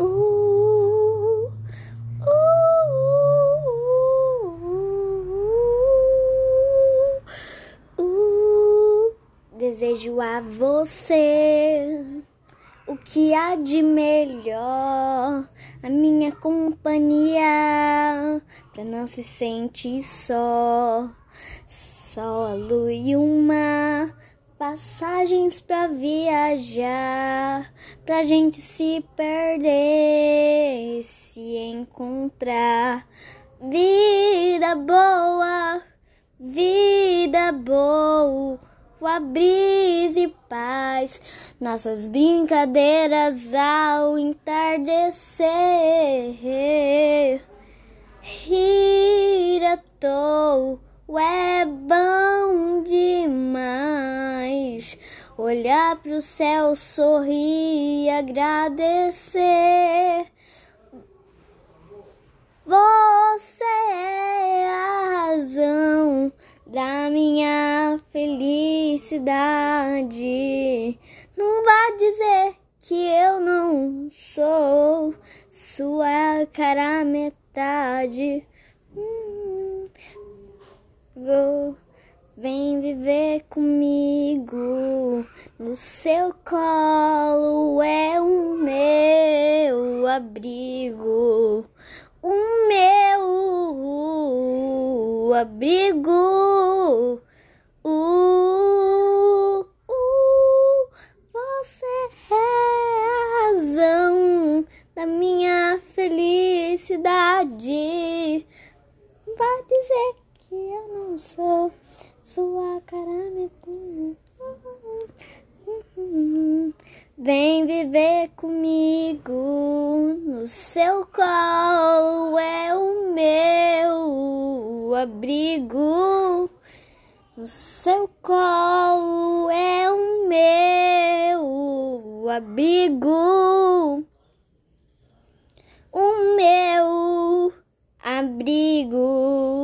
Uh, uh, uh, desejo a você o que há de melhor, a minha companhia, pra não se sentir só. Só a lua e mar, passagens pra viajar, pra gente se perder, se encontrar. Vida boa, vida boa, a brisa e paz, nossas brincadeiras ao entardecer. Rir à toa é bom Olhar pro céu, sorrir e agradecer. Você é a razão da minha felicidade. Não vá dizer que eu não sou sua cara metade. Hum, vou, vem viver comigo. No seu colo é o meu abrigo. O meu abrigo. Uh, uh, você é a razão da minha felicidade. Vai dizer que eu não sou sua cara. Vem viver comigo no seu colo é o meu abrigo. No seu colo é o meu abrigo. O meu abrigo.